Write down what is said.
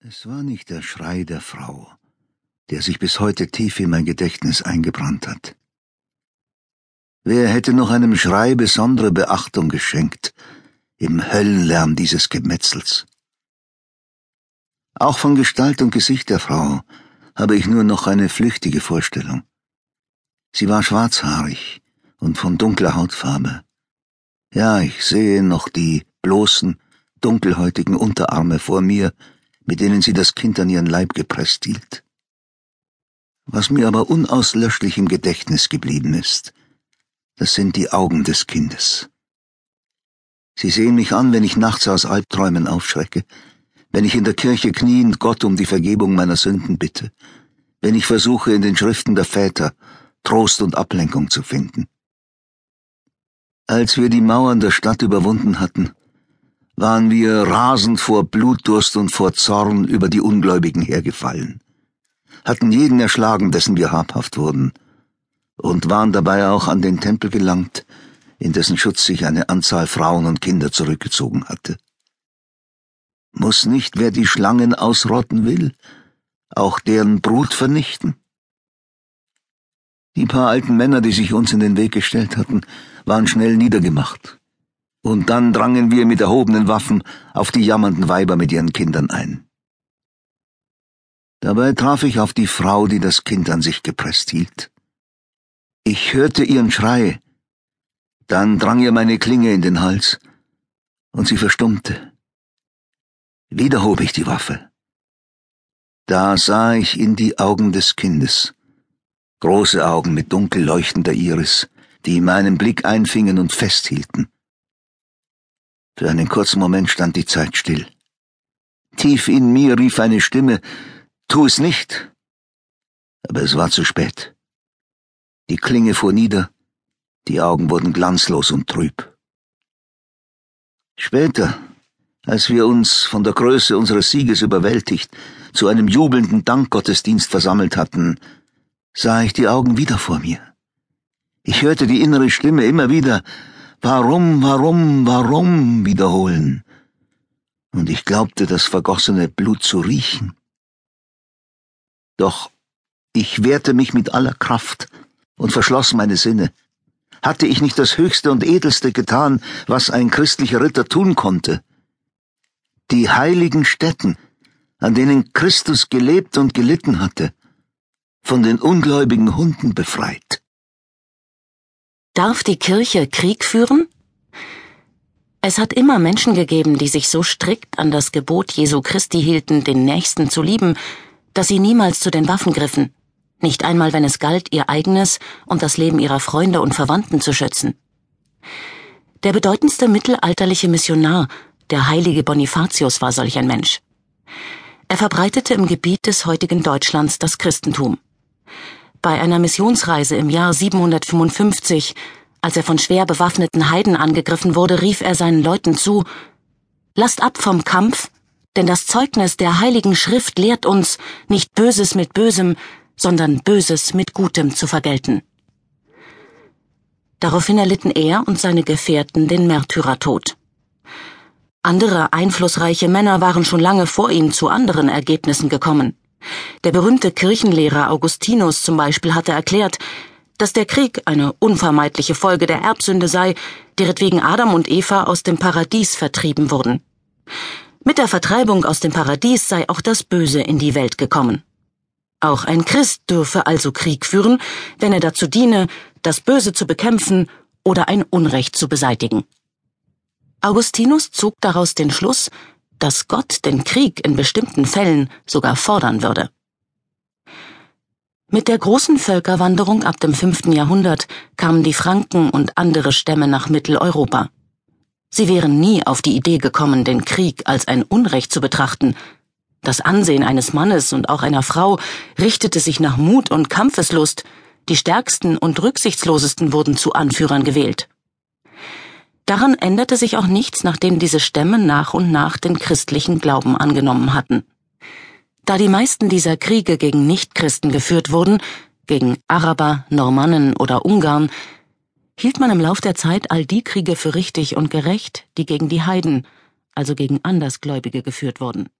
Es war nicht der Schrei der Frau, der sich bis heute tief in mein Gedächtnis eingebrannt hat. Wer hätte noch einem Schrei besondere Beachtung geschenkt im Höllenlärm dieses Gemetzels? Auch von Gestalt und Gesicht der Frau habe ich nur noch eine flüchtige Vorstellung. Sie war schwarzhaarig und von dunkler Hautfarbe. Ja, ich sehe noch die bloßen, dunkelhäutigen Unterarme vor mir, mit denen sie das Kind an ihren Leib gepresst hielt. Was mir aber unauslöschlich im Gedächtnis geblieben ist, das sind die Augen des Kindes. Sie sehen mich an, wenn ich nachts aus Albträumen aufschrecke, wenn ich in der Kirche kniend Gott um die Vergebung meiner Sünden bitte, wenn ich versuche, in den Schriften der Väter Trost und Ablenkung zu finden. Als wir die Mauern der Stadt überwunden hatten, waren wir rasend vor Blutdurst und vor Zorn über die Ungläubigen hergefallen, hatten jeden erschlagen, dessen wir habhaft wurden, und waren dabei auch an den Tempel gelangt, in dessen Schutz sich eine Anzahl Frauen und Kinder zurückgezogen hatte. Muss nicht, wer die Schlangen ausrotten will, auch deren Brut vernichten? Die paar alten Männer, die sich uns in den Weg gestellt hatten, waren schnell niedergemacht und dann drangen wir mit erhobenen Waffen auf die jammernden Weiber mit ihren Kindern ein. Dabei traf ich auf die Frau, die das Kind an sich gepresst hielt. Ich hörte ihren Schrei, dann drang ihr meine Klinge in den Hals, und sie verstummte. Wieder hob ich die Waffe. Da sah ich in die Augen des Kindes, große Augen mit dunkel leuchtender Iris, die meinen Blick einfingen und festhielten. Für einen kurzen Moment stand die Zeit still. Tief in mir rief eine Stimme, Tu es nicht. Aber es war zu spät. Die Klinge fuhr nieder, die Augen wurden glanzlos und trüb. Später, als wir uns von der Größe unseres Sieges überwältigt zu einem jubelnden Dankgottesdienst versammelt hatten, sah ich die Augen wieder vor mir. Ich hörte die innere Stimme immer wieder Warum, warum, warum wiederholen. Und ich glaubte, das vergossene Blut zu riechen. Doch ich wehrte mich mit aller Kraft und verschloss meine Sinne. Hatte ich nicht das Höchste und Edelste getan, was ein christlicher Ritter tun konnte? Die heiligen Stätten, an denen Christus gelebt und gelitten hatte, von den ungläubigen Hunden befreit. Darf die Kirche Krieg führen? Es hat immer Menschen gegeben, die sich so strikt an das Gebot Jesu Christi hielten, den Nächsten zu lieben, dass sie niemals zu den Waffen griffen, nicht einmal wenn es galt, ihr eigenes und das Leben ihrer Freunde und Verwandten zu schützen. Der bedeutendste mittelalterliche Missionar, der heilige Bonifatius, war solch ein Mensch. Er verbreitete im Gebiet des heutigen Deutschlands das Christentum. Bei einer Missionsreise im Jahr 755, als er von schwer bewaffneten Heiden angegriffen wurde, rief er seinen Leuten zu Lasst ab vom Kampf, denn das Zeugnis der heiligen Schrift lehrt uns, nicht Böses mit Bösem, sondern Böses mit Gutem zu vergelten. Daraufhin erlitten er und seine Gefährten den Märtyrertod. Andere einflussreiche Männer waren schon lange vor ihm zu anderen Ergebnissen gekommen. Der berühmte Kirchenlehrer Augustinus zum Beispiel hatte erklärt, dass der Krieg eine unvermeidliche Folge der Erbsünde sei, deretwegen Adam und Eva aus dem Paradies vertrieben wurden. Mit der Vertreibung aus dem Paradies sei auch das Böse in die Welt gekommen. Auch ein Christ dürfe also Krieg führen, wenn er dazu diene, das Böse zu bekämpfen oder ein Unrecht zu beseitigen. Augustinus zog daraus den Schluss, dass Gott den Krieg in bestimmten Fällen sogar fordern würde. Mit der großen Völkerwanderung ab dem fünften Jahrhundert kamen die Franken und andere Stämme nach Mitteleuropa. Sie wären nie auf die Idee gekommen, den Krieg als ein Unrecht zu betrachten. Das Ansehen eines Mannes und auch einer Frau richtete sich nach Mut und Kampfeslust, die stärksten und rücksichtslosesten wurden zu Anführern gewählt. Daran änderte sich auch nichts, nachdem diese Stämme nach und nach den christlichen Glauben angenommen hatten. Da die meisten dieser Kriege gegen Nichtchristen geführt wurden, gegen Araber, Normannen oder Ungarn, hielt man im Lauf der Zeit all die Kriege für richtig und gerecht, die gegen die Heiden, also gegen Andersgläubige geführt wurden.